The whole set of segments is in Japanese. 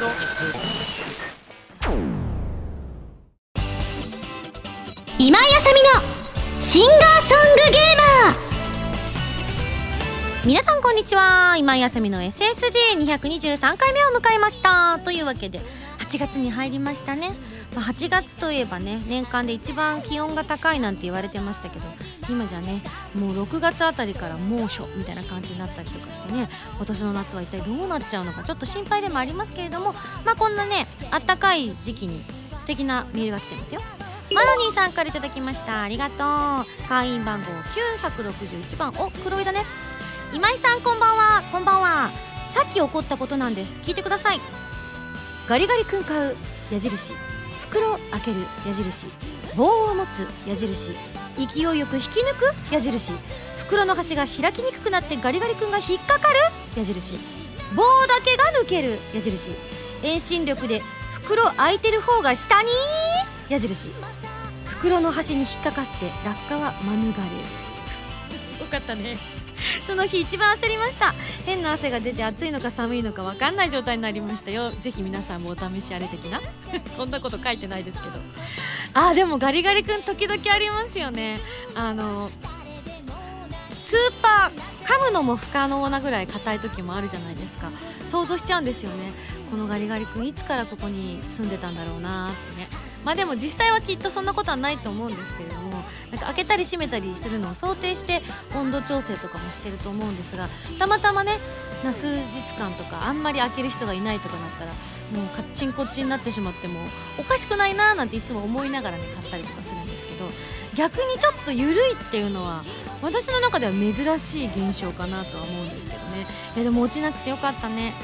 今井あさみのシンガーソングゲーマー。皆さんこんにちは。今井あさみの SSG223 回目を迎えました。というわけで8月に入りましたね、まあ、8月といえばね年間で一番気温が高いなんて言われてましたけど今じゃねもう6月あたりから猛暑みたいな感じになったりとかしてね今年の夏は一体どうなっちゃうのかちょっと心配でもありますけれどもまあこんなねあったかい時期に素敵なメールが来てますよ。マロニーさんからいただきました。ありがとう。会員番号961番。お黒いだね。今井さんこんばんは。こんばんは。さっき起こったことなんです。聞いてください。ガリガリ君買う矢印。袋開ける矢印。棒を持つ矢印。勢いよく引き抜く矢印。袋の端が開きにくくなってガリガリ君が引っかかる矢印。棒だけが抜ける矢印。遠心力で袋開いてる方が下に矢印。袋の端に引っかかって落下は免れる。よかったね。その日一番焦りました。変な汗が出て暑いのか寒いのか分かんない状態になりましたよ。ぜひ皆さんもお試しあれ的な？そんなこと書いてないですけど。あでもガリガリ君時々ありますよね。あのスーパー噛むのも不可能なぐらい硬い時もあるじゃないですか。想像しちゃうんですよね。このガリガリ君いつからここに住んでたんだろうなってね。まあでも実際はきっとそんなことはないと思うんですけれどもなんか開けたり閉めたりするのを想定して温度調整とかもしてると思うんですがたまたまねな数日間とかあんまり開ける人がいないとかなったらもうカッチンコッチンになってしまってもおかしくないなーなんていつも思いながらね買ったりとかするんですけど逆にちょっと緩いっていうのは私の中では珍しい現象かなとは思うんですけどね。いやでも落ちなくてよかったね。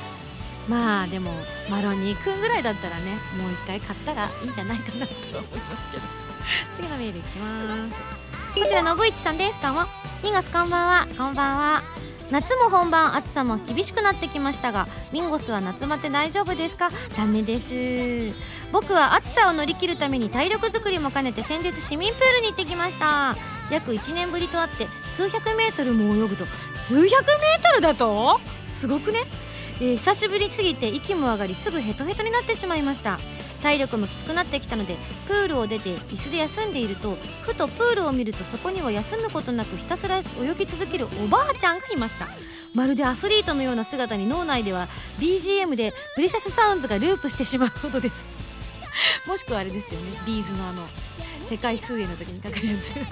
まあでもマロニーくんぐらいだったらねもう一回買ったらいいんじゃないかなと思いますけど。次のメールいきます。こちらのぶいちさんです。どうも。2月こんばんは。こんばんは。夏も本番暑さも厳しくなってきましたがミンゴスは夏バテ大丈夫ですか？ダメです。僕は暑さを乗り切るために体力作りも兼ねて先日市民プールに行ってきました。約1年ぶりとあって数百メートルも泳ぐと。数百メートルだと？すごくね？えー、久しぶりすぎて息も上がりすぐヘトヘトになってしまいました。体力もきつくなってきたのでプールを出て椅子で休んでいるとふとプールを見るとそこには休むことなくひたすら泳ぎ続けるおばあちゃんがいました。まるでアスリートのような姿に脳内では BGM で Precious Sounds がループしてしまうほどです。もしくはあれですよね B'z のあの世界水泳の時にかかるやつ。ウル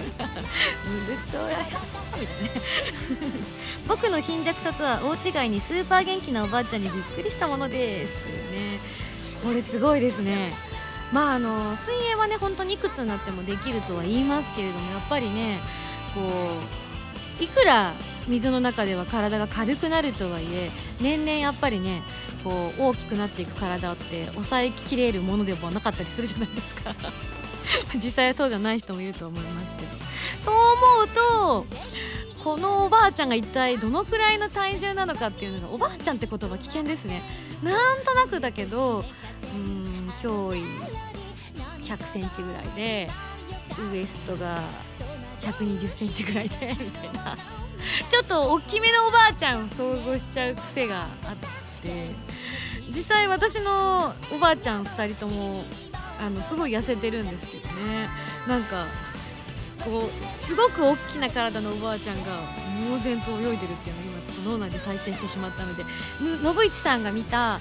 トラみたいな僕の貧弱さとは大違いにスーパー元気なおばあちゃんにびっくりしたものです。というね。これすごいですね。まああの水泳はね本当にいくつになってもできるとは言いますけれどもやっぱりねこういくら水の中では体が軽くなるとはいえ年々やっぱりねこう大きくなっていく体って抑えきれるものでもなかったりするじゃないですか。実際はそうじゃない人もいると思いますけどそう思うとこのおばあちゃんが一体どのくらいの体重なのかっていうのがおばあちゃんって言葉危険ですね。なんとなくだけどうん脅威100センチぐらいでウエストが120センチぐらいでみたいな。ちょっと大きめのおばあちゃんを想像しちゃう癖があって実際私のおばあちゃん2人ともあのすごい痩せてるんですけどね。なんかこうすごく大きな体のおばあちゃんが猛然と泳いでるっていうのを今ちょっと脳内で再生してしまったので信市さんが見た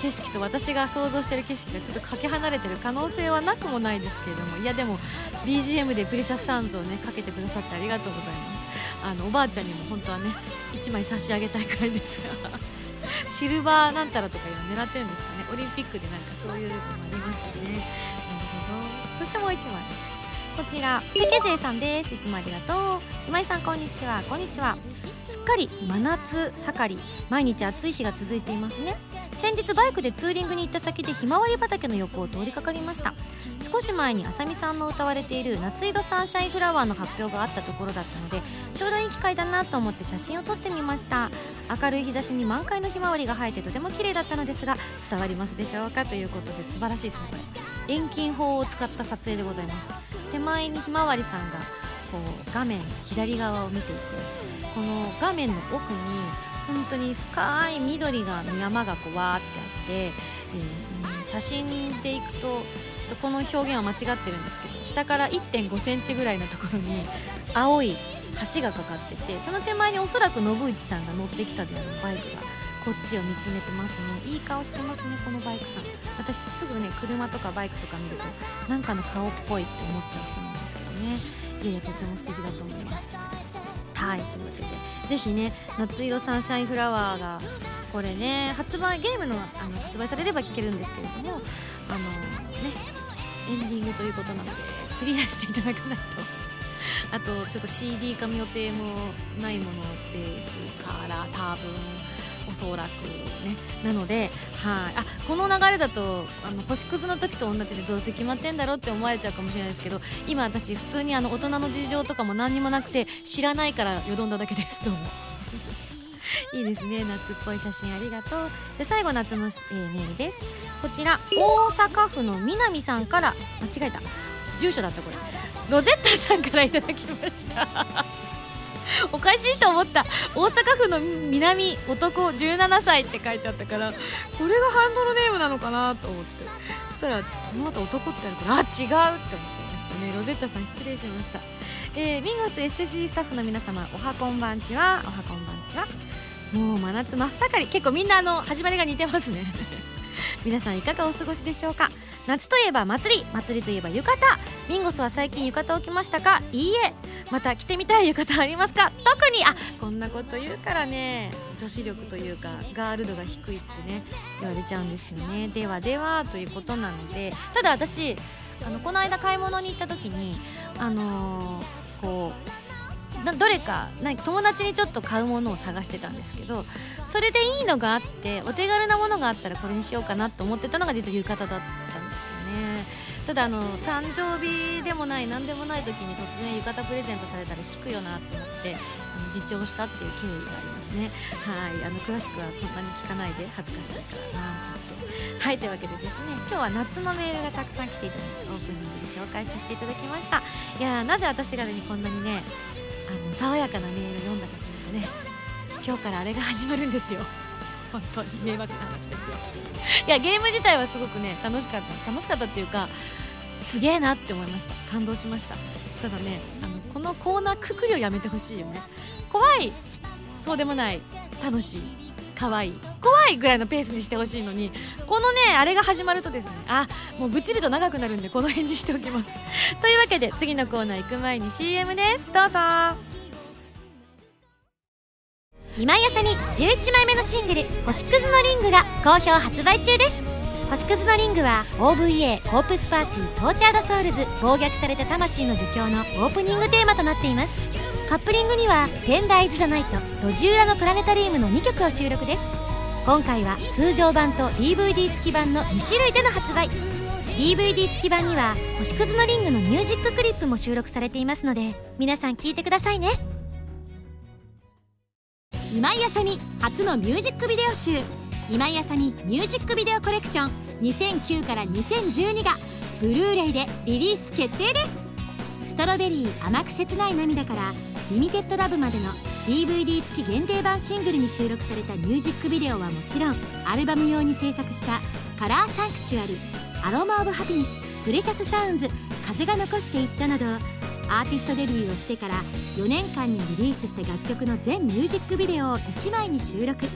景色と私が想像してる景色がちょっとかけ離れてる可能性はなくもないですけれどもいやでも BGM でプリシャスサンズをねかけてくださってありがとうございます。あのおばあちゃんにも本当はね1枚差し上げたいくらいですが。シルバーなんたらとかいうの狙ってるんですかね。オリンピックでなんかそういうのもありますよね。なるほど。そしてもう1枚。こちらペケジェイさんです。いつもありがとう。今井さんこんにちは。こんにちは。すっかり真夏盛り。毎日暑い日が続いていますね。先日バイクでツーリングに行った先でひまわり畑の横を通りかかりました。少し前にあさみさんの歌われている夏色サンシャインフラワーの発表があったところだったのでちょうどいい機会だなと思って写真を撮ってみました。明るい日差しに満開のひまわりが生えてとても綺麗だったのですが伝わりますでしょうかということで素晴らしいですねこれ。遠近法を使った撮影でございます。手前にひまわりさんがこう画面左側を見ていてこの画面の奥に本当に深い緑が山がこうわーってあって、えー写真でいくとちょっとこの表現は間違ってるんですけど下から1 5センチぐらいのところに青い橋がかかっててその手前におそらく信市さんが乗ってきたであろうバイクがこっちを見つめてますね。いい顔してますねこのバイクさん。私すぐね車とかバイクとか見るとなんかの顔っぽいって思っちゃう人なんですけどねいやいやとっても素敵だと思います。はい。というわけでぜひね夏色サンシャインフラワーがこれね発売ゲームのあの発売されれば聴けるんですけれどもあのねエンディングということなのでクリアしていただかないとあとちょっと CD 化の予定もないものですから多分おそらくね。なのではい。あこの流れだとあの星屑の時と同じでどうせ決まってんだろうって思われちゃうかもしれないですけど今私普通にあの大人の事情とかも何にもなくて知らないからよどんだだけですどう。も いいですね。夏っぽい写真ありがとう。じゃ最後夏の、えーメールです。こちら大阪府の南さんから間違えた。住所だったこれ。ロゼッタさんからいただきました。おかしいと思った。大阪府の南男17歳って書いてあったからこれがハンドルネームなのかなと思って。そしたらその後男ってあるからあ違うって思っちゃいましたね。ロゼッタさん失礼しました。えー、ミンゴス SSG スタッフの皆様おはこんばんちは。おはこんばんちは。もう真夏真っ盛り。結構みんなあの始まりが似てますね。皆さんいかがお過ごしでしょうか？夏といえば祭り祭りといえば浴衣。ミンゴスは最近浴衣を着ましたか？いいえ。また着てみたい浴衣ありますか？特にあこんなこと言うからね。女子力というかガール度が低いってね言われちゃうんですよね。ではではということなのでただ私あのこの間買い物に行った時にあのーこうどれかな友達にちょっと買うものを探してたんですけどそれでいいのがあってお手軽なものがあったらこれにしようかなと思ってたのが実は浴衣だったんですよね。ただあの誕生日でもない何でもない時に突然浴衣プレゼントされたら引くよなと思ってあの自重したっていう経緯がありますね。はいあの詳しくはそんなに聞かないで恥ずかしいからなちょっと。はいというわけでですね今日は夏のメールがたくさん来ていたのでオープニングで紹介させていただきました。いやーなぜ私がねこんなにねあの爽やかなメールを読んだかというとね今日からあれが始まるんですよ。本当に迷惑な話ですよ。いやゲーム自体はすごくね楽しかった楽しかったっていうかすげえなって思いました。感動しました。ただねあのこのコーナーくくりをやめてほしいよね。怖いそうでもない楽しい可愛い。怖いぐらいのペースにしてほしいのにこのねあれが始まるとですねあもうぐっちりと長くなるんでこの辺にしておきます。というわけで次のコーナー行く前に CM です。どうぞ。今井麻美11枚目のシングル「星屑のリング」が好評発売中です。星屑のリングは OVA Corpse Party Tortured Souls 暴虐された魂の呪叫のオープニングテーマとなっています。カップリングには「 Tender is the Night」「路地裏のプラネタリウム」の2曲を収録です。今回は通常版と DVD 付き版の2種類での発売。DVD 付き版には星屑のリングのミュージッククリップも収録されていますので皆さん聴いてくださいね。今井あさみ初のミュージックビデオ集。今井あさみミュージックビデオコレクション。2009から2012がブルーレイでリリース決定です。ストロベリー甘く切ない涙からリミテッドラブまでの DVD 付き限定版シングルに収録されたミュージックビデオはもちろんアルバム用に制作した「カラーサンクチュアリ」「アロマ・オブ・ハピネス」「プレシャス・サウンズ」「風が残していった」などアーティストデビューをしてから4年間にリリースした楽曲の全ミュージックビデオを1枚に収録。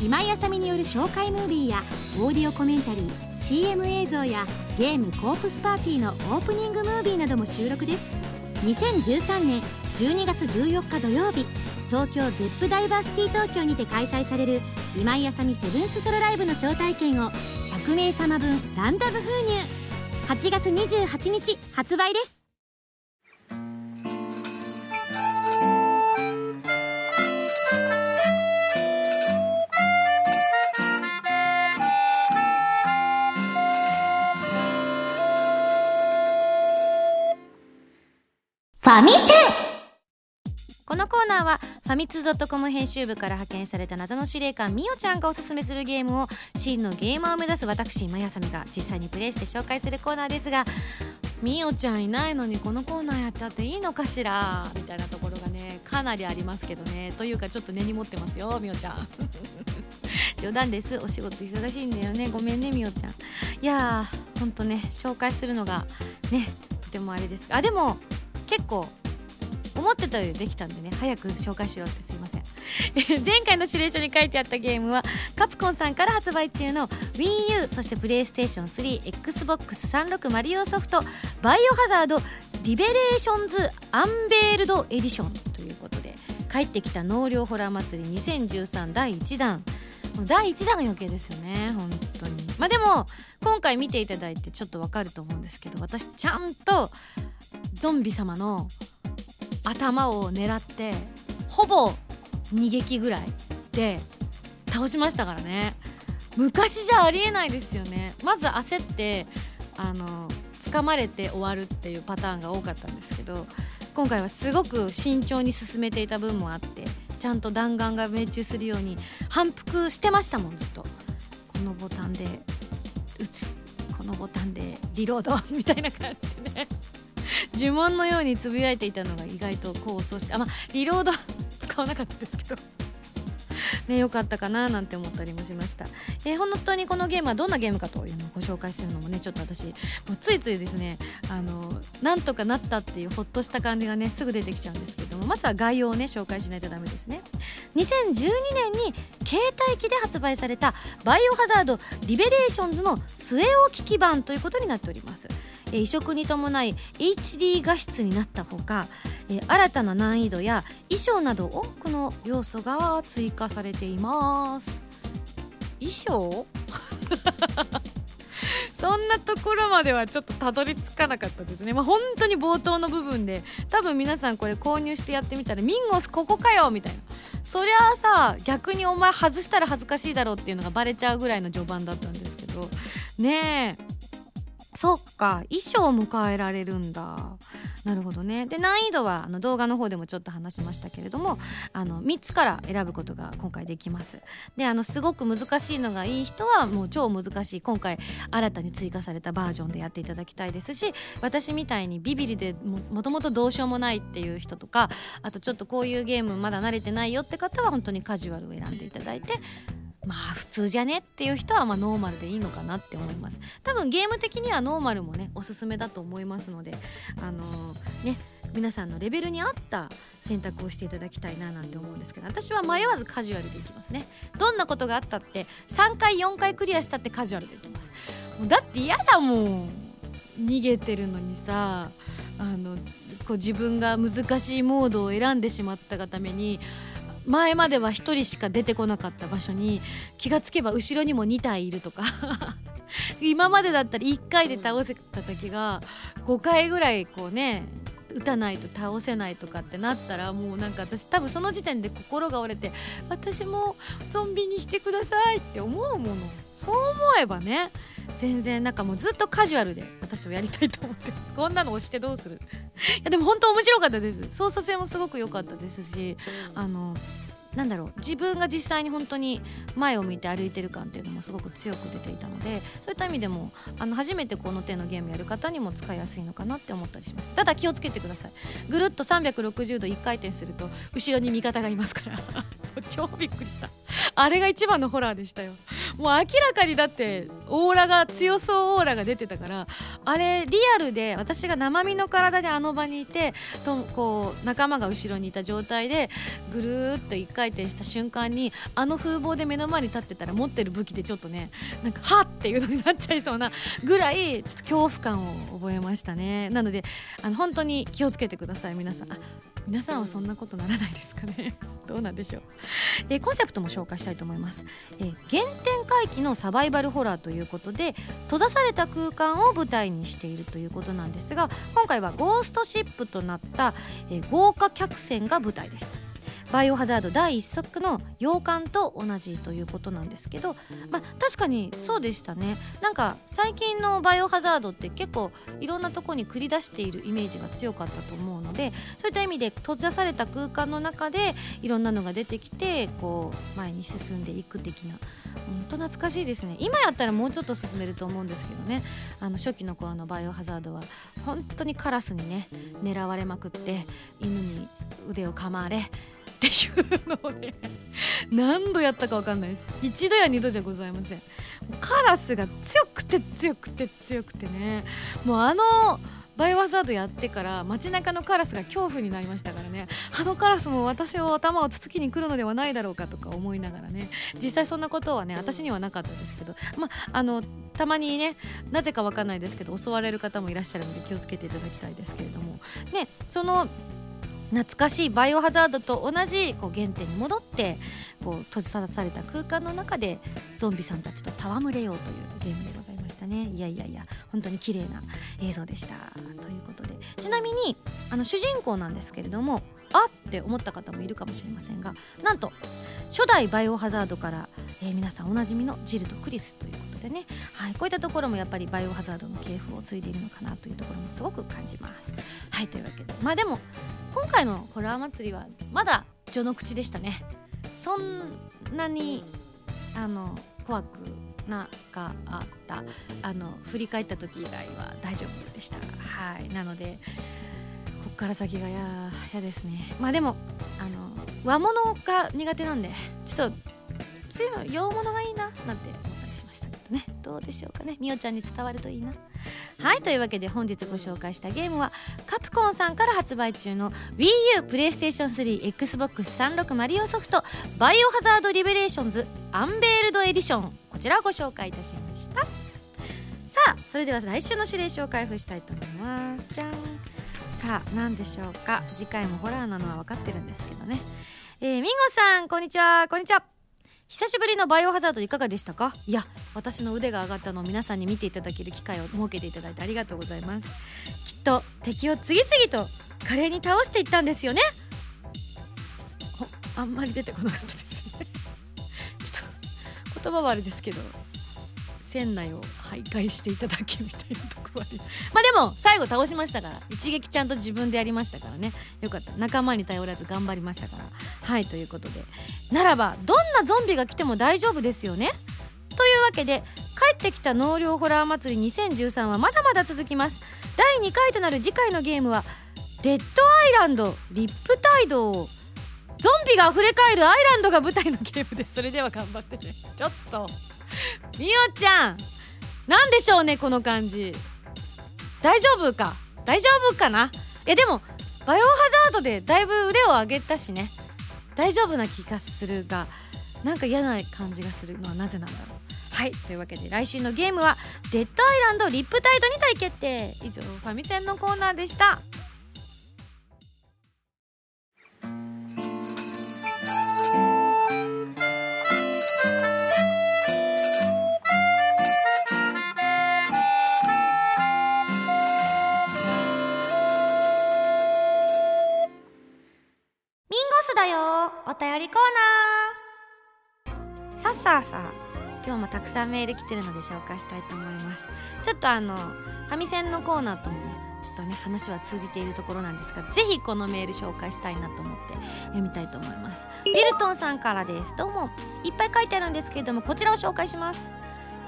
今井あさみによる紹介ムービーやオーディオコメンタリー CM 映像やゲームコープスパーティーのオープニングムービーなども収録です。2013年12月14日土曜日東京ゼップダイバーシティ東京にて開催される今井あさみセブンスソロライブの招待券を100名様分ランダム封入。8月28日発売です。ファミセン。のコーナーはファミツー .com 編集部から派遣された謎の司令官みおちゃんがおすすめするゲームを真のゲーマーを目指す私今やさみが実際にプレイして紹介するコーナーですがみおちゃんいないのにこのコーナーやっちゃっていいのかしら？みたいなところがねねかなりありますけどね。というかちょっと根に持ってますよみおちゃん。冗談です。お仕事忙しいんだよね。ごめんねみおちゃん。いやーほんとね紹介するのがねとてもあれです。あでも結構思ってたよりできたんでね早く紹介しようってすいません。前回の指令書に書いてあったゲームはカプコンさんから発売中の WiiU そしてプレイステーション 3XBOX36 マリオソフトバイオハザードリベレーションズアンベールドエディションということで帰ってきた納涼ホラー祭り2013第1弾。第1弾余計ですよね本当に。まあでも今回見ていただいてちょっとわかると思うんですけど私ちゃんとゾンビ様の頭を狙ってほぼ2撃ぐらいで倒しましたからね。昔じゃありえないですよね。まず焦ってあの掴まれて終わるっていうパターンが多かったんですけど今回はすごく慎重に進めていた分もあってちゃんと弾丸が命中するように反復してましたもんずっと。このボタンで撃つ。このボタンでリロード みたいな感じでね。呪文のようにつぶやいていたのが意外と功を奏してあまりロード 使わなかったですけど。ね良かったかななんて思ったりもしました、えー、本当にこのゲームはどんなゲームかというのをご紹介するのもねちょっと私もうついついですねあのなんとかなったっていうほっとした感じがねすぐ出てきちゃうんですけどもまずは概要をね紹介しないとダメですね。2012年に携帯機で発売されたバイオハザード Revelations の据え置き機版ということになっております。移植に伴い HD 画質になったほか新たな難易度や衣装など多くの要素が追加されています。衣装？そんなところまではちょっとたどり着かなかったですね、まあ、本当に冒頭の部分で多分皆さんこれ購入してやってみたらミンゴスここかよみたいな。そりゃあさ逆にお前外したら恥ずかしいだろうっていうのがバレちゃうぐらいの序盤だったんですけど。ねえ。そっか衣装を迎えられるんだ。なるほどね。で難易度はあの動画の方でもちょっと話しましたけれどもあの3つから選ぶことが今回できます。であのすごく難しいのがいい人はもう超難しい今回新たに追加されたバージョンでやっていただきたいですし私みたいにビビリでもともとどうしようもないっていう人とかあとちょっとこういうゲームまだ慣れてないよって方は本当にカジュアルを選んでいただいてまあ普通じゃねっていう人はまあノーマルでいいのかなって思います。多分ゲーム的にはノーマルもねおすすめだと思いますのであのー、ね皆さんのレベルに合った選択をしていただきたいななんて思うんですけど私は迷わずカジュアルでいきますね。どんなことがあったって3回4回クリアしたってカジュアルでいきます。もうだって嫌だもん。逃げてるのにさあのこう自分が難しいモードを選んでしまったがために前までは1人しか出てこなかった場所に気がつけば後ろにも2体いるとか。今までだったら1回で倒せた時が5回ぐらいこうね打たないと倒せないとかってなったらもうなんか私多分その時点で心が折れて私もゾンビにしてくださいって思うもの。そう思えばね全然なんかもうずっとカジュアルで私もやりたいと思ってます。こんなの押してどうする？いやでも本当面白かったです。操作性もすごく良かったですしあのなんだろう自分が実際に本当に前を向いて歩いてる感っていうのもすごく強く出ていたのでそういった意味でもあの初めてこの手のゲームやる方にも使いやすいのかなって思ったりします。ただ気をつけてください。ぐるっと360度1回転すると後ろに味方がいますから。超びっくりした。あれが一番のホラーでしたよ。もう明らかにだってオーラが強そうオーラが出てたからあれリアルで私が生身の体であの場にいてとこう仲間が後ろにいた状態でぐるっと1回転した瞬間にあの風貌で目の前に立ってたら持ってる武器でちょっとねなんかはっっていうのになっちゃいそうなぐらいちょっと恐怖感を覚えましたね。なのであの本当に気をつけてください。皆さん。皆さんはそんなことならないですかね。どうなんでしょう、えー、コンセプトも紹介したいと思います、えー、原点回帰のサバイバルホラーということで閉ざされた空間を舞台にしているということなんですが今回はゴーストシップとなった、えー、豪華客船が舞台です。バイオハザード第1作の洋館と同じということなんですけど、まあ、確かにそうでしたね。なんか最近のバイオハザードって結構いろんなとこに繰り出しているイメージが強かったと思うのでそういった意味で閉ざされた空間の中でいろんなのが出てきてこう前に進んでいく的な本当懐かしいですね。今やったらもうちょっと進めると思うんですけどね。あの初期の頃のバイオハザードは本当にカラスにね狙われまくって犬に腕を噛まれっていうのをね何度やったか分かんないです。一度や二度じゃございません。カラスが強くて強くて強くてね。もうあのバイオハザードやってから街中のカラスが恐怖になりましたからね。あのカラスも私を頭をつつきに来るのではないだろうかとか思いながらね。実際そんなことはね私にはなかったですけど。まあのたまにねなぜかわかんないですけど襲われる方もいらっしゃるので気をつけていただきたいですけれども。ねその懐かしいバイオハザードと同じこう原点に戻ってこう閉じさされた空間の中でゾンビさんたちと戯れようというゲームでございましたね。いやいやいや本当に綺麗な映像でした。ということで。ちなみにあの主人公なんですけれどもあって思った方もいるかもしれませんがなんと初代バイオハザードから、えー、皆さんおなじみのジルとクリスということでね、はい、こういったところもやっぱりバイオハザードの系譜を継いでいるのかなというところもすごく感じます。はいというわけでまあでも今回のホラー祭りはまだ序の口でしたね。そんなにあの怖くなかった。あの振り返った時以外は大丈夫でした。はいなのでこっから先がや嫌ですね。まあでもあの和物が苦手なんでちょっと洋物がいいななんて思ったりしましたけどね。どうでしょうかね。みおちゃんに伝わるといいな。はいというわけで本日ご紹介したゲームはカプコンさんから発売中の WiiU プレイステーション 3XBOX36 マリオソフトバイオハザードリベレーションズアンベールドエディション。こちらをご紹介いたしました。さあそれでは来週の指令書を開封したいと思います。じゃん。さあ何でしょうか？次回もホラーなのは分かってるんですけどね。えー、ミンゴさんこんにちは。こんにちは。久しぶりのバイオハザードいかがでしたか？いや私の腕が上がったのを皆さんに見ていただける機会を設けていただいてありがとうございます。きっと敵を次々と華麗に倒していったんですよね？あんまり出てこなかったですね。ちょっと言葉はあれですけど船内を徘徊していただけみたいなところありまあでも最後倒しましたから。一撃ちゃんと自分でやりましたからね。よかった。仲間に頼らず頑張りましたから。はいということで。ならばどんなゾンビが来ても大丈夫ですよね。というわけで帰ってきた納涼ホラー祭り2013はまだまだ続きます。第2回となる次回のゲームはデッドアイランドリップタイドをゾンビが溢れ返るアイランドが舞台のゲームです。それでは頑張ってね。ちょっと。みおちゃん。何でしょうねこの感じ。大丈夫か？大丈夫かな？いやでもバイオハザードでだいぶ腕を上げたしね。大丈夫な気がするがなんか嫌な感じがするのはなぜなんだろう。はいというわけで来週のゲームは「デッドアイランドリップタイド」に対決定。以上ファミセンのコーナーでした。だよ。お便りコーナー。さっさあさ今日もたくさんメール来てるので紹介したいと思います。ちょっとあのファミセンのコーナーともちょっとね話は通じているところなんですがぜひこのメール紹介したいなと思って読みたいと思います。ウィルトンさんからです。どうもいっぱい書いてあるんですけれどもこちらを紹介します。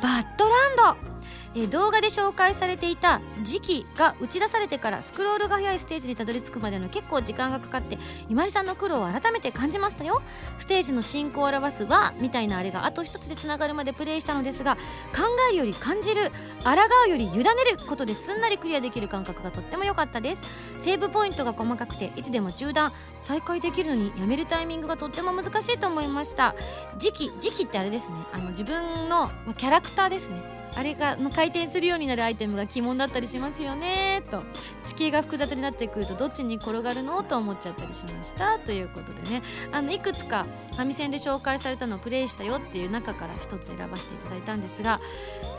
バッドランド。え動画で紹介されていた時期が打ち出されてからスクロールが速いステージにたどり着くまでの結構時間がかかって今井さんの苦労を改めて感じましたよ。ステージの進行を表す和みたいなあれがあと一つでつながるまでプレイしたのですが考えるより感じる抗うより委ねることですんなりクリアできる感覚がとっても良かったです。セーブポイントが細かくていつでも中断再開できるのにやめるタイミングがとっても難しいと思いました。時期時期ってあれですね。あの自分のキャラクターですね。あれがの回転するようになるアイテムが鬼門だったりしますよねと地形が複雑になってくるとどっちに転がるのと思っちゃったりしましたということでねあのいくつかファミセンで紹介されたのをプレイしたよっていう中から一つ選ばせていただいたんですが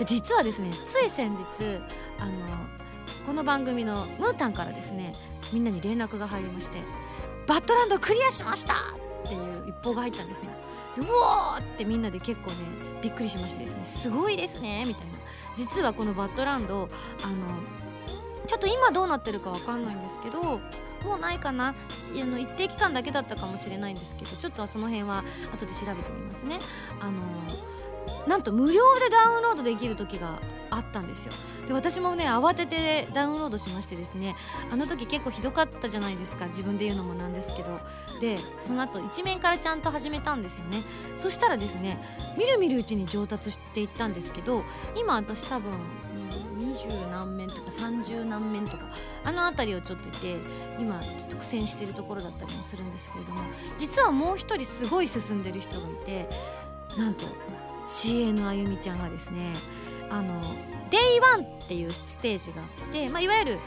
実はですねつい先日あのこの番組のムータンからですねみんなに連絡が入りまして「バッドランドクリアしました!」っていう一報が入ったんですよでうわーってみんなで結構ねびっくりしましてですねすごいですねみたいな。実はこのバッドランドあのちょっと今どうなってるかわかんないんですけどもうないかな。あの一定期間だけだったかもしれないんですけどちょっとその辺は後で調べてみますね。あのなんと無料でダウンロードできる時があったんですよ。で私もね慌ててダウンロードしましてですねあの時結構ひどかったじゃないですか自分で言うのもなんですけど。でその後一面からちゃんと始めたんですよね。そしたらですねみるみるうちに上達していったんですけど今私多分二十何面とか30何面とかあの辺りをちょっといて今ちょっと苦戦してるところだったりもするんですけれども実はもう一人すごい進んでる人がいてなんと CA のあゆみちゃんはですねあの Day1 っていうステージがあって、まあ、いわゆる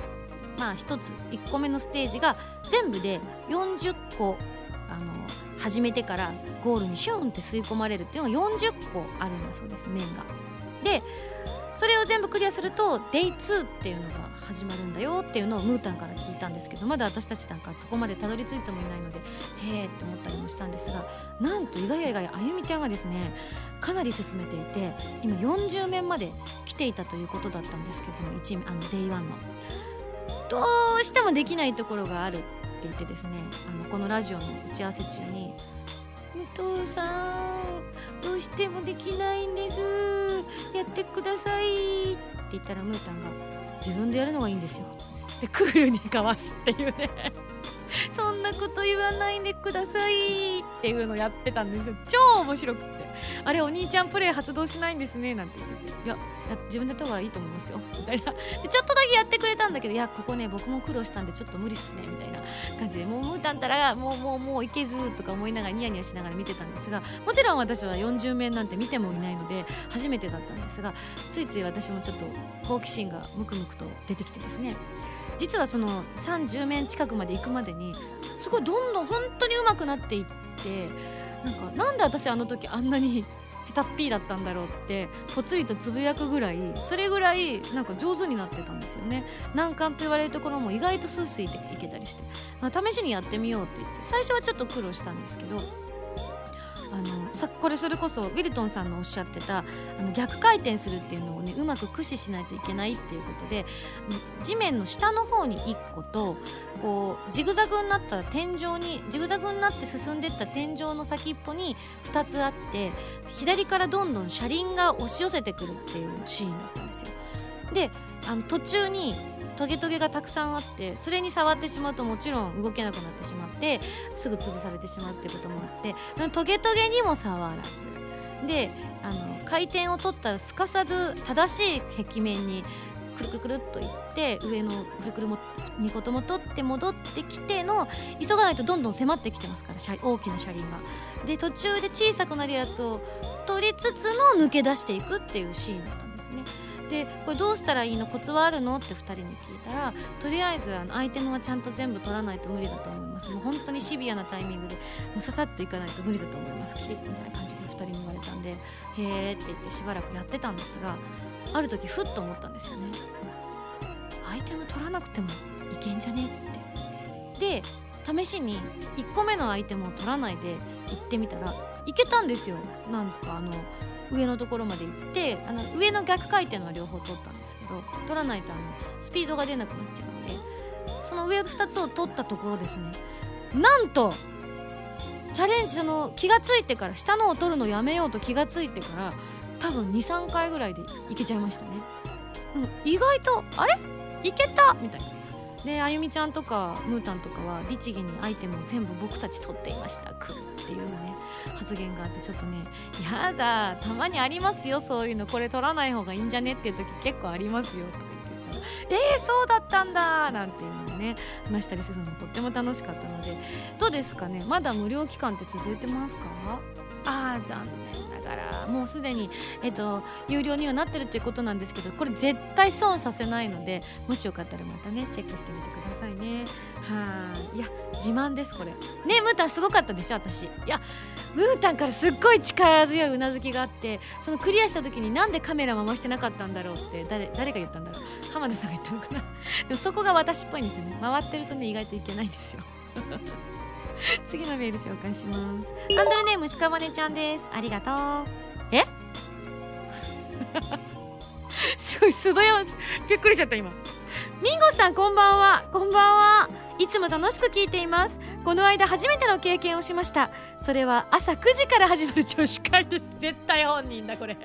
まあ1つ1個目のステージが全部で40個あの始めてからゴールにシュンって吸い込まれるっていうのが40個あるんだそうです面が。でそれを全部クリアすると Day2 っていうのが始まるんだよっていうのをムータンから聞いたんですけどまだ私たちなんかそこまでたどり着いてもいないのでへえって思ったりもしたんですがなんと意外や意外あゆみちゃんがですねかなり進めていて今40面まで来ていたということだったんですけども1あの Day1 の。どうしてもできないところがあるって言ってですねあのこのラジオの打ち合わせ中に父さんどうしてもできないんです。やってくださいって言ったらムータンが自分でやるのがいいんですよ。でクールにかわすっていうね。そんなこと言わないでくださいっていうのやってたんですよ。超面白くって。あれお兄ちゃんプレイ発動しないんですねなんて言ってて。いや自分でやった方がいいと思いますよ。みたいな。ちょっとだけやってくれたんだけどいやここね僕も苦労したんでちょっと無理っすねみたいな。感じで。もうムータンたらもうもうもういけずとか思いながらニヤニヤしながら見てたんですがもちろん私は40面なんて見てもいないので初めてだったんですがついつい私もちょっと好奇心がムクムクと出てきてですね。実はその30面近くまで行くまでにすごいどんどん本当に上手くなっていってなんかなんで私あの時あんなに下手っぴーだったんだろうってぽつりとつぶやくぐらいそれぐらいなんか上手になってたんですよね。難関と言われるところも意外とスースイでいけたりして、まあ、試しにやってみようって言って最初はちょっと苦労したんですけどあのさこれそれこそウィルトンさんのおっしゃってたあの逆回転するっていうのをねうまく駆使しないといけないっていうことで地面の下の方に1個とこうジグザグになった天井にジグザグになって進んでった天井の先っぽに2つあって左からどんどん車輪が押し寄せてくるっていうシーンだったんですよ。であの途中にトゲトゲがたくさんあってそれに触ってしまうともちろん動けなくなってしまってすぐ潰されてしまうっていうこともあってトゲトゲにも触らずであの回転を取ったらすかさず正しい壁面にくるくるくるっといって上のくるくるも2個とも取って戻ってきての急がないとどんどん迫ってきてますから大きな車輪が。で途中で小さくなるやつを取りつつの抜け出していくっていうシーンだったんですね。でこれどうしたらいいの？コツはあるの？って2人に聞いたらとりあえずあのアイテムはちゃんと全部取らないと無理だと思います。もう本当にシビアなタイミングでもうささっといかないと無理だと思います。キリッみたいな感じで2人に言われたんでへえって言ってしばらくやってたんですがある時ふっと思ったんですよね。アイテム取らなくてもいけんじゃね？って。で試しに1個目のアイテムを取らないで行ってみたらいけたんですよ。なんかあの上のところまで行ってあの上の逆回転は両方取ったんですけど取らないとあのスピードが出なくなっちゃうのでその上2つを取ったところですね。なんとチャレンジその気が付いてから下のを取るのやめようと気が付いてから多分23回ぐらいでいけちゃいましたね、うん、意外とあれ？いけた？みたいな。であゆみちゃんとかムータンとかは律儀にアイテムを全部僕たち取っていました。くっていうね発言があってちょっとねやだたまにありますよそういうの。これ取らない方がいいんじゃねっていう時結構ありますよとか。えー、そうだったんだなんていうのをね話したりするのもとっても楽しかったのでどうですかねまだ無料期間って続いてますか？あー残念からもうすでに、えっと、有料にはなってるということなんですけどこれ絶対損させないのでもしよかったらまたねチェックしてみてくださいね。はい。いや自慢ですこれ。ねムータンすごかったでしょ私。いやムータンからすっごい力強いうなずきがあってそのクリアした時になんでカメラ回してなかったんだろうって誰誰が言ったんだろう。浜田さんが言ったのかな。でもそこが私っぽいんですよね。回ってるとね意外といけないんですよ。次のメール紹介します。ハンドルネームしかばねちゃんです。ありがとう。え？すごい素どよびっくりしちゃった今。ミンゴさんこんばんは。こんばんは。いつも楽しく聞いています。この間初めての経験をしました。それは朝9時から始まる女子会です。絶対本人だこれ。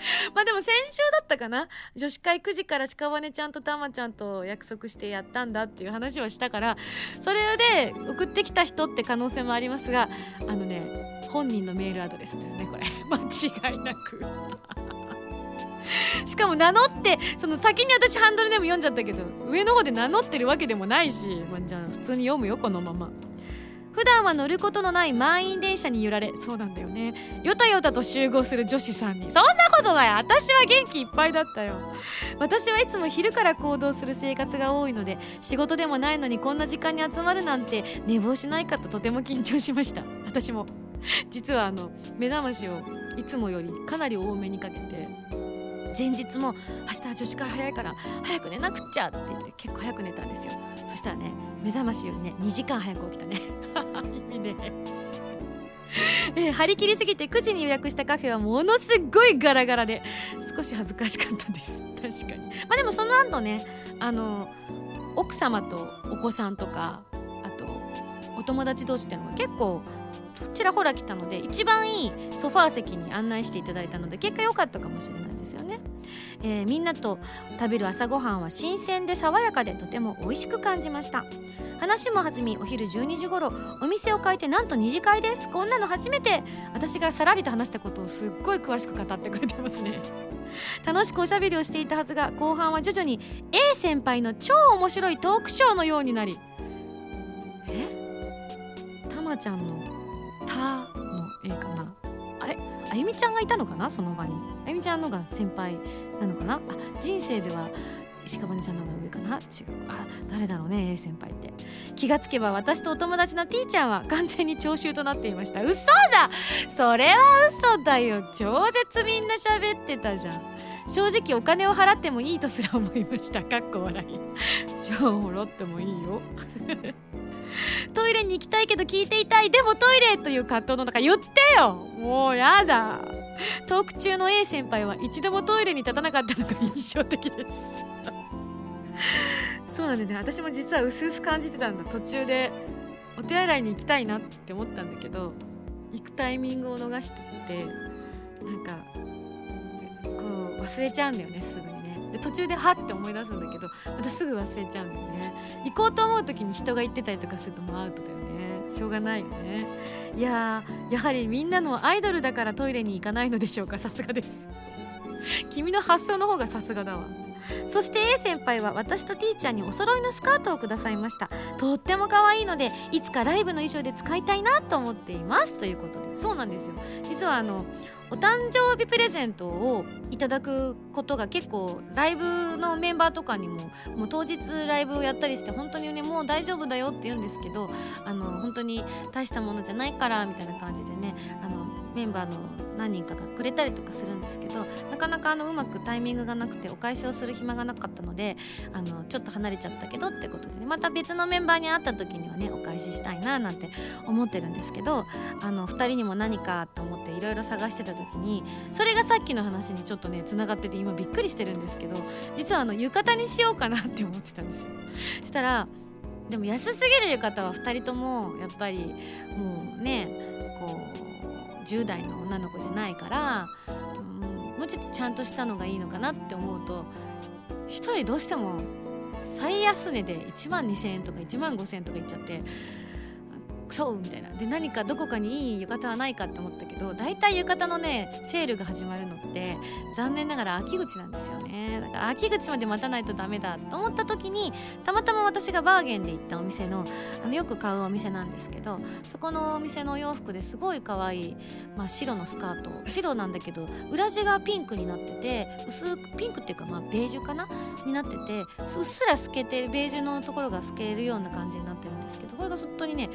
まあでも先週だったかな。女子会9時から屍ちゃんとたまちゃんと約束してやったんだっていう話はしたからそれで送ってきた人って可能性もありますがあのね本人のメールアドレスですねこれ。間違いなく。しかも名乗ってその先に私ハンドルネーム読んじゃったけど上の方で名乗ってるわけでもないし、まあ、じゃあ普通に読むよこのまま。普段は乗ることのない満員電車に揺られそうなんだよね。よたよたと集合する女子さんに。そんなことない。私は元気いっぱいだったよ。私はいつも昼から行動する生活が多いので仕事でもないのにこんな時間に集まるなんて寝坊しないかととても緊張しました。私も実はあの目覚ましをいつもよりかなり多めにかけて前日も「明日は女子会早いから早く寝なくっちゃ」って言って結構早く寝たんですよ。そしたらね目覚ましよりね2時間早く起きたね。意味ね。えー、張り切りすぎて9時に予約したカフェはものすごいガラガラで少し恥ずかしかったです。確かに。まあでもその後ねあの奥様とお子さんとかあとお友達同士っていうのが結構ちらほら来たので一番いいソファー席に案内していただいたので結果良かったかもしれないですよね、えー、みんなと食べる朝ごはんは新鮮で爽やかでとても美味しく感じました。話も弾みお昼12時頃お店を変えてなんと2次会です。こんなの初めて。私がさらりと話したことをすっごい詳しく語ってくれてますね。楽しくおしゃべりをしていたはずが後半は徐々に A 先輩の超面白いトークショーのようになり。え？たまちゃんのたの A かな。あれ？あゆみちゃんがいたのかな？その場に。あゆみちゃんのが先輩なのかな？あ人生では石川ちゃんの方が上かな？違う。あ誰だろうね？A 先輩って。気がつけば私とお友達の T ちゃんは 完全に聴衆となっていました。嘘だ！それは嘘だよ。超絶みんな喋ってたじゃん。正直お金を払ってもいいとすら思いました。かっこ笑い。超払ってもいいよ。トイレに行きたいけど聞いていたい。でもトイレという葛藤の中言ってよ。もうやだ。トーク中の A 先輩は一度もトイレに立たなかったのが印象的です。そうなんだね。私も実は薄々感じてたんだ。途中でお手洗いに行きたいなって思ったんだけど行くタイミングを逃しててなんかこう忘れちゃうんだよねすぐに。で途中ではって思い出すんだけどまたすぐ忘れちゃうんだよね。行こうと思う時に人が行ってたりとかするともうアウトだよね。しょうがないよね。いややはりみんなのアイドルだからトイレに行かないのでしょうかさすがです。君の発想の方がさすがだわ。そして A 先輩は私と T ちゃんにお揃いのスカートをくださいました。とっても可愛いのでいつかライブの衣装で使いたいなと思っています。ということで。そうなんですよ。実はあのお誕生日プレゼントをいただくことが結構ライブのメンバーとかにももう当日ライブをやったりして本当にねもう大丈夫だよって言うんですけどあの本当に大したものじゃないからみたいな感じでねあのメンバーの何人かがくれたりとかするんですけどなかなかあのうまくタイミングがなくてお返しをする暇がなかったのであのちょっと離れちゃったけどってことでねまた別のメンバーに会った時にはねお返ししたいななんて思ってるんですけどあの2人にも何かと思っていろいろ探してた時にそれがさっきの話にちょっとねつながってて今びっくりしてるんですけど実はあの浴衣にしようかなって思ってたんですよ。したらでも安すぎる浴衣は2人ともやっぱりもうねこう10代の女の子じゃないから、うん、もうちょっとちゃんとしたのがいいのかなって思うと1人どうしても最安値で1万2,000円とか1万5,000円とかいっちゃってそうみたいな。で何かどこかにいい浴衣はないかって思ったけど大体浴衣のねセールが始まるのって残念ながら秋口なんですよね。だから秋口まで待たないとダメだと思った時にたまたま私がバーゲンで行ったお店のあのよく買うお店なんですけどそこのお店のお洋服ですごい可愛い、まあ、白のスカート白なんだけど裏地がピンクになってて薄くピンクっていうかまあベージュかな？になっててうっすら透けてベージュのところが透けるような感じになってるんですけどこれが本当にね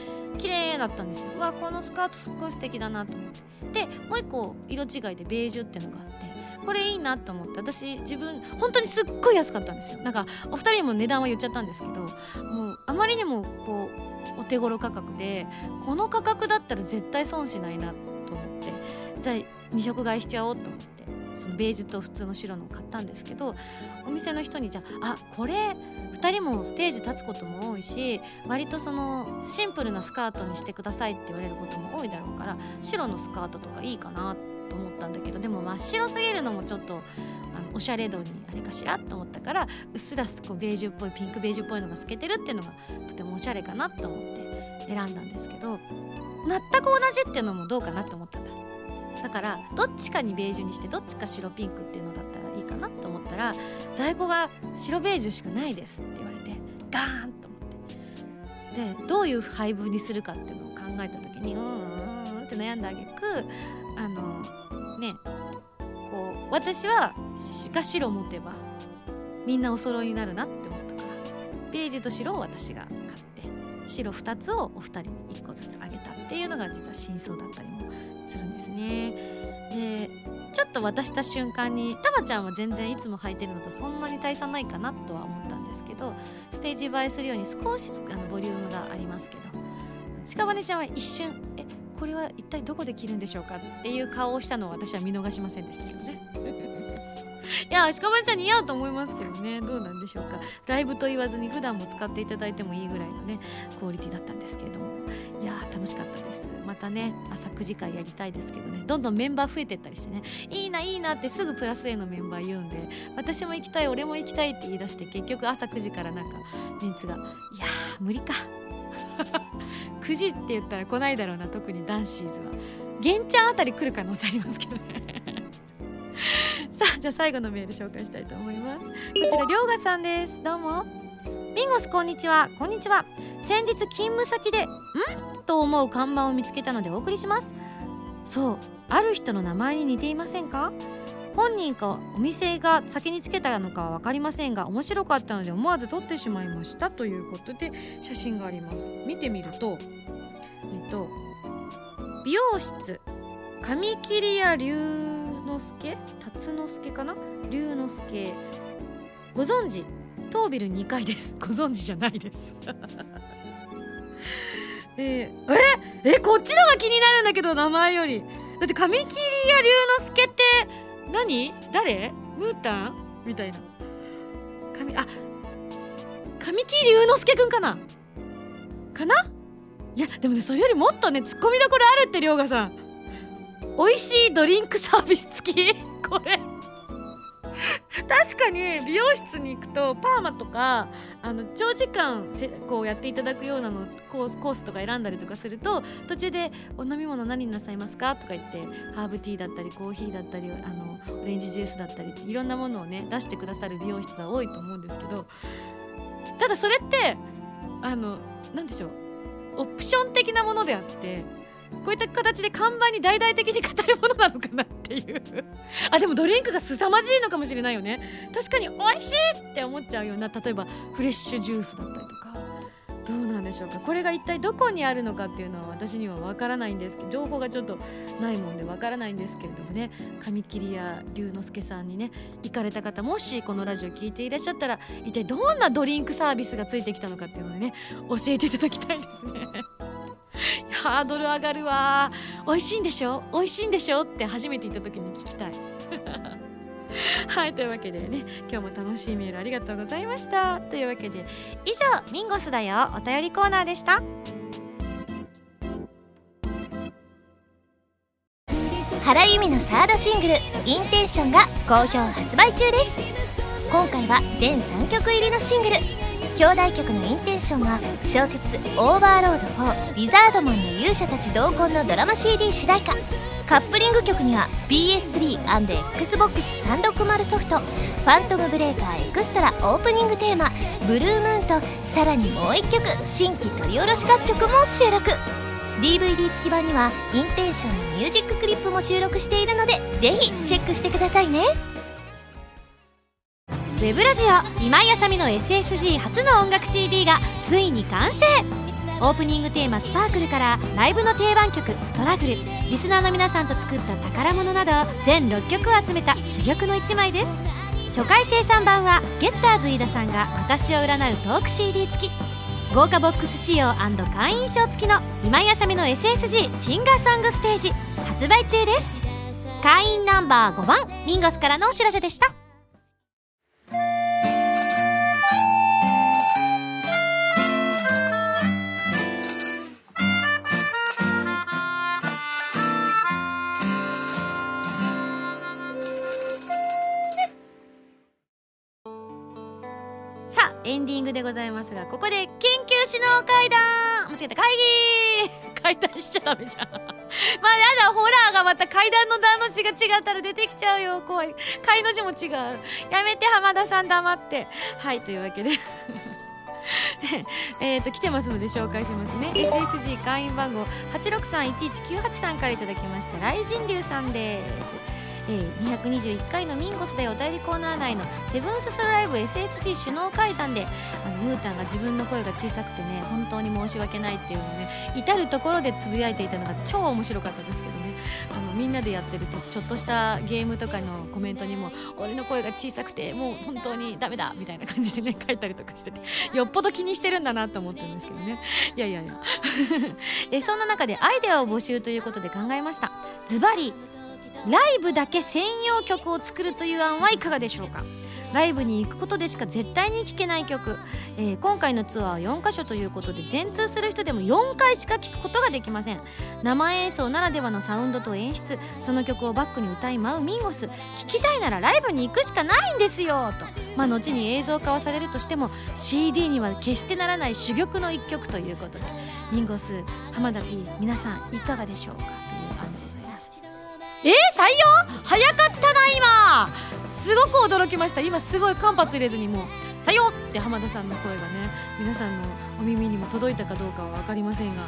綺麗だったんですよ。わこのスカートすっごい素敵だなと思って。でもう一個色違いでベージュっていうのがあってこれいいなと思って私自分本当にすっごい安かったんですよ。なんかお二人にも値段は言っちゃったんですけどもうあまりにもこうお手頃価格でこの価格だったら絶対損しないなと思ってじゃあ2色買いしちゃおうと思って。そのベージュと普通の白のを買ったんですけどお店の人にじゃああこれ2人もステージ立つことも多いし割とそのシンプルなスカートにしてくださいって言われることも多いだろうから白のスカートとかいいかなと思ったんだけどでも真っ白すぎるのもちょっとあのおしゃれ度にあれかしらと思ったからうっすらこうベージュっぽいピンクベージュっぽいのが透けてるっていうのがとてもおしゃれかなと思って選んだんですけど全く同じっていうのもどうかなって思ったんだ。だからどっちかにベージュにしてどっちか白ピンクっていうのだったらいいかなと思ったら在庫が白ベージュしかないですって言われてガーンと思って。でどういう配分にするかっていうのを考えた時にうんうんって悩んだあげくあのねこう私はが白持てばみんなお揃いになるなって思ったからベージュと白を私が買って白2つをお二人に1個ずつあげたっていうのが実は真相だったりもするんですね。でちょっと渡した瞬間にたまちゃんは全然いつも履いてるのとそんなに大差ないかなとは思ったんですけどステージ映えするように少しあのボリュームがありますけど屍ちゃんは一瞬えこれは一体どこで着るんでしょうか？っていう顔をしたのを私は見逃しませんでしたけどね。いや屍ちゃん似合うと思いますけどね。どうなんでしょうか。ライブと言わずに普段も使っていただいてもいいぐらいのねクオリティだったんですけれども。いや楽しかったです。またね朝9時会やりたいですけどね。どんどんメンバー増えてったりしてね。いいないいなってすぐプラス A のメンバー言うんで私も行きたい俺も行きたいって言い出して結局朝9時からなんかメンツがいや無理か。9時って言ったら来ないだろうな特にダンシーズは。玄ちゃんあたり来る可能性ありますけどね。さあじゃあ最後のメール紹介したいと思います。こちらりょうがさんです。どうも。ミンゴスこんにちは。こんにちは。先日勤務先でん？と思う看板を見つけたのでお送りします。そう。ある人の名前に似ていませんか？本人かお店が先につけたのかは分かりませんが面白かったので思わず撮ってしまいました。ということで写真があります。見てみるとえっと美容室。髪切り屋龍之介辰之助かな？龍之介ご存知？当ビル2階です。ご存知じゃないです。えー、え？え？こっちのが気になるんだけど名前より。だって髪切り屋龍之介って何？誰？ムータン？みたいな。髪あ神木隆之介くんかな？かな？いやでもねそれよりもっとねツッコミどころあるって涼河さん。美味しいドリンクサービス付き？これ確かに美容室に行くとパーマとかあの長時間こうやっていただくようなのコースとか選んだりとかすると途中で「お飲み物何になさいますか?」とか言ってハーブティーだったりコーヒーだったりあのオレンジジュースだったりいろんなものをね出してくださる美容室は多いと思うんですけどただそれってあの何でしょうオプション的なものであってこういった形で看板に大々的に語るものなのかなっていう。あでもドリンクが凄まじいのかもしれないよね。確かに美味しいって思っちゃうような例えばフレッシュジュースだったりとか。どうなんでしょうか。これが一体どこにあるのかっていうのは私にはわからないんですけど情報がちょっとないもんでわからないんですけれどもね。髪切り屋龍之介さんにね行かれた方もしこのラジオ聞いていらっしゃったら一体どんなドリンクサービスがついてきたのかっていうのをね教えていただきたいですね。ハードル上がるわ。美味しいんでしょ？美味しいんでしょ？って初めて行った時に聞きたい。はいというわけでね今日も楽しいメールありがとうございました。というわけで以上ミンゴスだよ。お便りコーナーでした。原由美のサードシングル「Intention」が好評発売中です。今回は全3曲入りのシングル。表題曲の Intention は小説「オーバーロード4リザードマンの勇者たち同梱」のドラマ CD 主題歌カップリング曲には PS3&Xbox360 ソフト「Phantom Breaker Extra」オープニングテーマ「Blue Moon」とさらにもう1曲新規録り下ろし楽曲も収録。DVD 付き版にはインテンションのミュージッククリップも収録しているのでぜひチェックしてくださいね。ウェブラジオ今井あさみの SSG 初の音楽 CD がついに完成。オープニングテーマ「スパークルからライブの定番曲「ストラグル」リスナーの皆さんと作った宝物など全6曲を集めた珠玉の1枚です。初回生産版はゲッターズ飯田さんが私を占うトーク CD 付き。豪華ボックス仕様会員証付きの今井あさみの SSG シンガーソングステージ発売中です。会員ナンバー5番。ミンゴスからのお知らせでした。でござい。ますがここで緊急首脳会談間違えた会議階段しちゃダメじゃんまあやだホラーがまた階段の段の字が違ったら出てきちゃうよ怖い。階の字も違うやめて浜田さん黙ってはい。とい。うわけでえっと来てますので紹介しますね SSG 会員番号8631198さんからい。ただきました雷神龍さんですえー、221回のミンゴスでお便りコーナー内のセブンスソロライブ SSG 首脳会談であのムータンが自分の声が小さくてね本当に申し訳ないっていうのをね至る所でつぶやいていたのが超面白かったですけどね。あのみんなでやってるとちょっとしたゲームとかのコメントにも俺の声が小さくてもう本当にダメだみたいな感じでね書いたりとかしててよっぽど気にしてるんだなと思ってるんですけどね。いやいやいや。えそんな中でアイデアを募集ということで考えました。ズバリライブだけ専用曲を作るという案はいかがでしょうか？ライブに行くことでしか絶対に聴けない曲、えー、今回のツアーは4カ所ということで全通する人でも4回しか聴くことができません。生演奏ならではのサウンドと演出。その曲をバックに歌い舞うミンゴス。聴きたいならライブに行くしかないんですよと。まあ後に映像化はされるとしても CD には決してならない珠玉の一曲ということで。ミンゴス浜田 P 皆さんいかがでしょうか？えー、採用？早かったな今。すごく驚きました。今すごい間髪入れずにもう採用って浜田さんの声がね皆さんの耳にも届いたかどうかは分かりませんが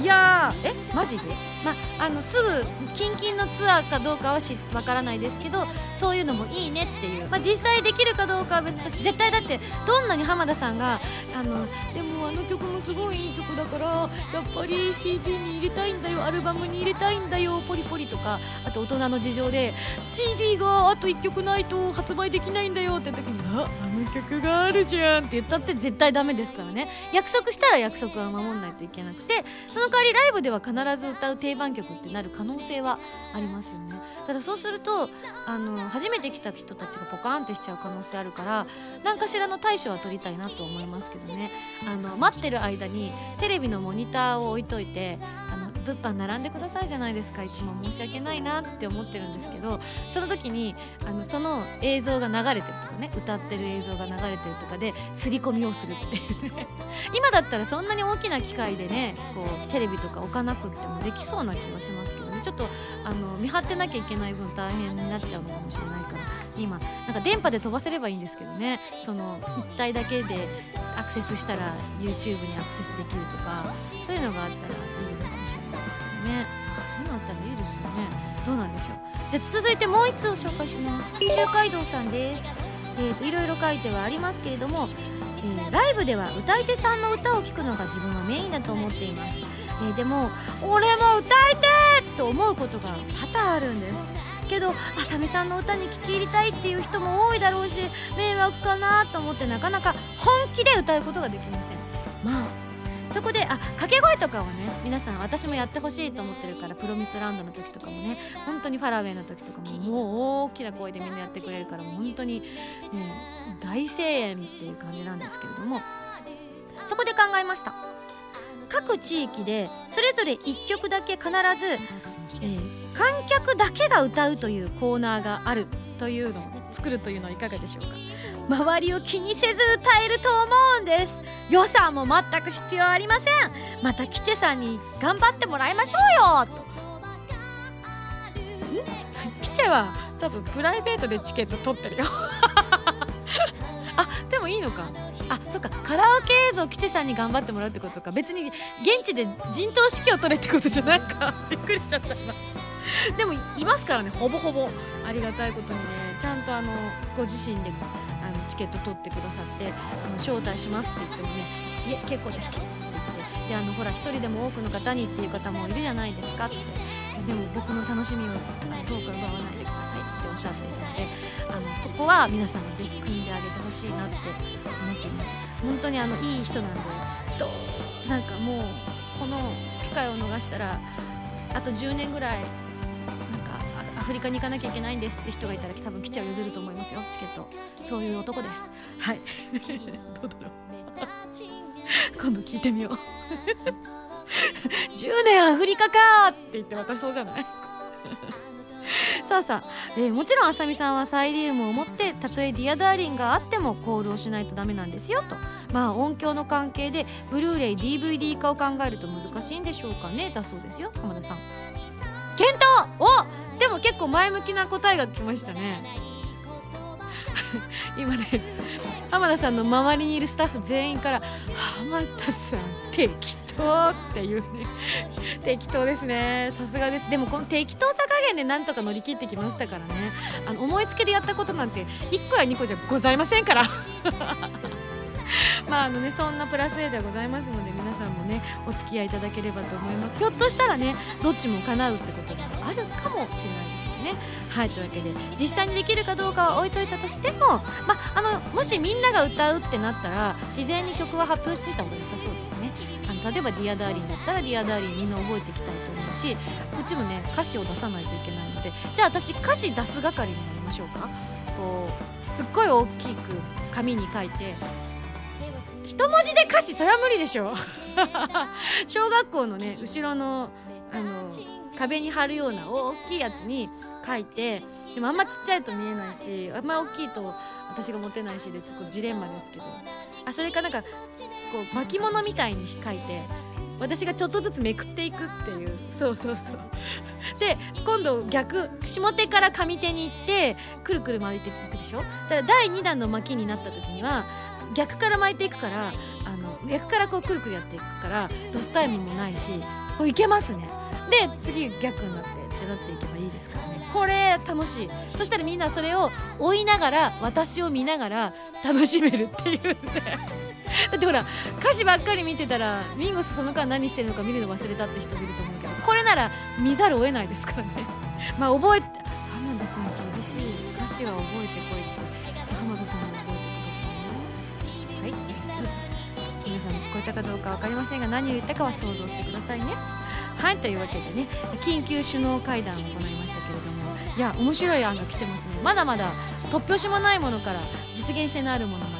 いやえマジで、まあ、のすぐ近々のツアーかどうかはしわからないですけどそういうのもいいねっていう、まあ、実際できるかどうかは別として絶対だってどんなに浜田さんがあのでもあの曲もすごいいい曲だからやっぱり CD に入れたいんだよアルバムに入れたいんだよポリポリとかあと大人の事情で CD があと1曲ないと発売できないんだよって時にああの曲があるじゃんって言ったって絶対ダメですからね。約束束したら約束は守んないといけなくてその代わりライブでは必ず歌う定番曲ってなる可能性はありますよね。ただそうするとあの初めて来た人たちがポカーンってしちゃう可能性あるから何かしらの対処は取りたいなと思いますけどね。あの待ってる間にテレビのモニターを置いといてあの物販並んでくださいじゃないですか。いつも申し訳ないなって思ってるんですけどその時にあのその映像が流れてるとかね歌ってる映像が流れてるとかで刷り込みをするっていう 今だったらそんなに大きな機械でねこうテレビとか置かなくってもできそうな気はしますけどね。ちょっとあの見張ってなきゃいけない分大変になっちゃうのかもしれないから。今なんか電波で飛ばせればいいんですけどね。その1体だけでアクセスしたら YouTube にアクセスできるとかそういうのがあったらいいのかもしれないですけどね。そういうのあったらいいですよね。どうなんでしょう。じゃ続いてもう1つを紹介します。周街道さんです。えーと、いろいろ書いてはありますけれども、えー、ライブでは歌い手さんの歌を聴くのが自分はメインだと思っています、えー、でも俺も歌いてと思うことが多々あるんです。けどあさみさんの歌に聴き入りたいっていう人も多いだろうし迷惑かなと思ってなかなか本気で歌うことができません。まあそこであ掛け声とかをね皆さん私もやってほしいと思ってるからプロミストランドの時とかもね本当にファラウェイの時とかももう大きな声でみんなやってくれるから本当に、ね、大声援っていう感じなんですけれどもそこで考えました。各地域でそれぞれ1曲だけ必ず、えー、観客だけが歌うというコーナーがあるというのを作るというのはいかがでしょうか？周りを気にせず歌えると思うんです。予算も全く必要ありません。またキチェさんに頑張ってもらいましょうよと。キチェは多分プライベートでチケット取ってるよ。あでもいいのか。あそっか。カラオケ映像キチェさんに頑張ってもらうってことか。別に現地で陣頭指揮を取れってことじゃないか。びっくりしちゃったでもいますからね。ほぼほぼ。ありがたいことにね。ちゃんとあのご自身でケット取ってくださってあの招待しますって言ってもねいえ結構ですけどって言ってであのほら1人でも多くの方にっていう方もいるじゃないですかってでも僕の楽しみをどうか奪わないでくださいっておっしゃっていたのであのそこは皆さんにぜひ組んであげてほしいなって思っています。本当にあのいい人なんでとなんかもうこの機会を逃したらあと10年ぐらいアフリカに行かなきゃいけないんですって人がいたら多分来ちゃう譲ると思いますよチケット。そういう男です。はい。どうだろう。今度聞いてみよう。10年アフリカかって言って渡そうじゃない？さあさあ、えー、もちろん麻美さんはサイリウムを持ってたとえ Dear Darling があってもコールをしないとダメなんですよと。まあ音響の関係でブルーレイ DVD 化を考えると難しいんでしょうかね。だそうですよ浜田さん。検討お結構前向きな答えが来ましたね。今ね浜田さんの周りにいるスタッフ全員から「浜田さん適当」っていうね。適当ですね。さすがです。でもこの適当さ加減でなんとか乗り切ってきましたからね。あの思いつきでやったことなんて1個や2個じゃございませんから。まああのねそんなプラス A ではございますので皆さんもねお付き合いいただければと思います。ひょっとしたらねどっちも叶うってことがあるかもしれないですよね。はいというわけで実際にできるかどうかは置いといたとしてもまあのもしみんなが歌うってなったら事前に曲は発表していた方が良さそうですね。あの例えば「Dear Darling だったら「Dear Darling みんな覚えていきたいと思うしこっちもね歌詞を出さないといけないのでじゃあ私歌詞出す係になりましょうか。こうすっごい大きく紙に書いて一文字で歌詞それは無理でしょ。小学校のね後ろのあの壁に貼るような大きいやつに書いてでもあんまちっちゃいと見えないしあんま大きいと私が持てないしです。こうジレンマですけど。あそれかなんかこう巻物みたいに書いて私がちょっとずつめくっていくっていう。そうそうそう。で今度逆下手から上手に行ってくるくる巻いていくでしょ？だから第2弾の巻きになった時には逆から巻いていくからあの逆からこうくるくるやっていくからロスタイムもないしこれいけますね。で次逆になってってなっていけばいいですからね。これ楽しい。そしたらみんなそれを追いながら私を見ながら楽しめるっていうね。だってほら歌詞ばっかり見てたらミンゴスその間何してるのか見るの忘れたって人もいると思うけどこれなら見ざるを得ないですからね。まあ覚えて浜田さん厳しい歌詞は覚えてこいって。じゃあ浜田さんも覚えてくださいね。はい。皆さんも聞こえたかどうか分かりませんが何を言ったかは想像してくださいね。はいというわけでね緊急首脳会談を行いましたけれどもいや面白い案が来てますね。まだまだ突拍子もないものから実現性のあるものまで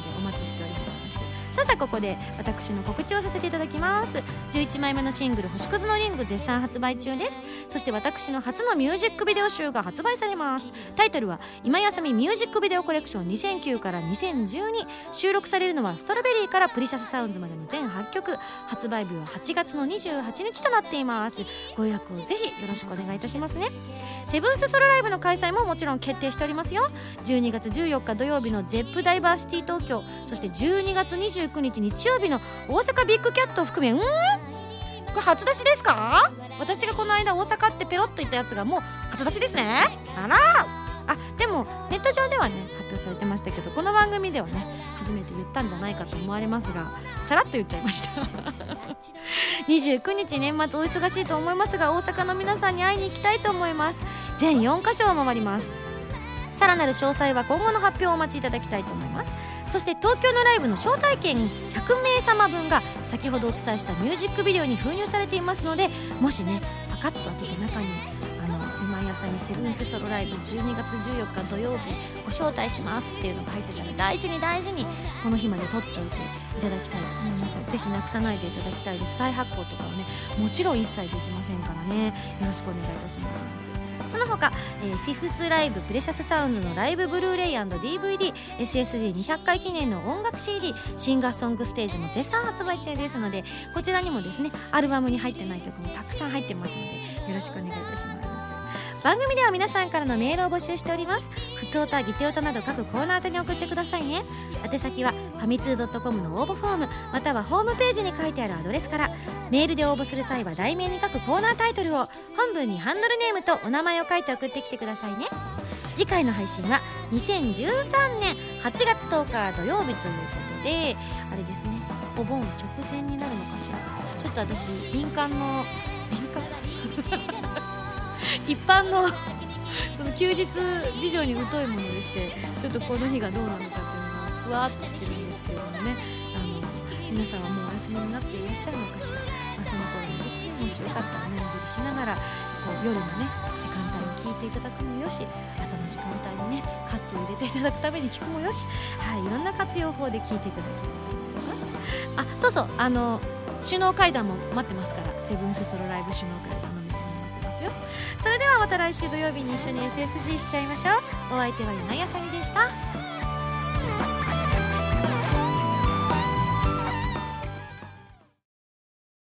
さあここで私の告知をさせていただきます。11枚目のシングル「星屑のリング」絶賛発売中です。そして私の初のミュージックビデオ集が発売されます。タイトルは「今井麻美 Music Video Collection 2009から2012」収録されるのは Strawberry から Precious Sounds までの全8曲。発売日は8月の28日となっています。ご予約をぜひよろしくお願いいたしますね。 Seventh ソロライブの開催ももちろん決定しておりますよ。12月14日土曜日の Zepp ダイバーシティ東京。そして12月29日日曜日の大阪ビッグキャットを含めん？これ初出しですか？私がこの間大阪ってペロッと言ったやつがもう初出しですね。あら！あでもネット上ではね発表されてましたけどこの番組ではね初めて言ったんじゃないかと思われますがさらっと言っちゃいました。29日年末お忙しいと思いますが大阪の皆さんに会いに行きたいと思います。全4カ所を回ります。さらなる詳細は今後の発表をお待ちいただきたいと思います。そして東京のライブの招待券100名様分が先ほどお伝えしたミュージックビデオに封入されていますのでもしねパカッと開けて中にあの今井朝にセブンスソロライブ12月14日土曜日ご招待しますっていうのが入ってたら大事に大事にこの日まで取っておいていただきたいと思います。ぜひなくさないでいただきたいです。再発行とかはねもちろん一切できませんからね。よろしくお願いいたします。その他、えー、フィフスライブプレシャスサウンドのライブブルーレイ &DVDSSD200 回記念の音楽 CD シンガーソングステージも絶賛発売中ですのでこちらにもですねアルバムに入ってない曲もたくさん入ってますのでよろしくお願いいたします。番組では皆さんからのメールを募集しております。ふつおたぎておたなど各コーナー宛に送ってくださいね。宛先はファミツー .com の応募フォームまたはホームページに書いてあるアドレスから。メールで応募する際は題名に書くコーナータイトルを本文にハンドルネームとお名前を書いて送ってきてくださいね。次回の配信は2013年8月10日土曜日ということであれですねお盆直前になるのかしら。ちょっと私敏感の敏感？一般の その休日事情に疎いものでしてちょっとこの日がどうなのかっていうのがふわっとしてるんですけれどもね。あの皆さんはもうお休みになっていらっしゃるのかしら、まあ、その頃にですねもしよかったらねおりしながらこう夜のね時間帯に聞いていただくもよし朝の時間帯にねカツを入れていただくために聞くもよし、はい、いろんな活用法で聞いていただければと思います。あそうそうあの首脳会談も待ってますからセブンスソロライブ首脳会談。それではまた来週土曜日に一緒に SSG しちゃいましょう。お相手は今井あさみでした。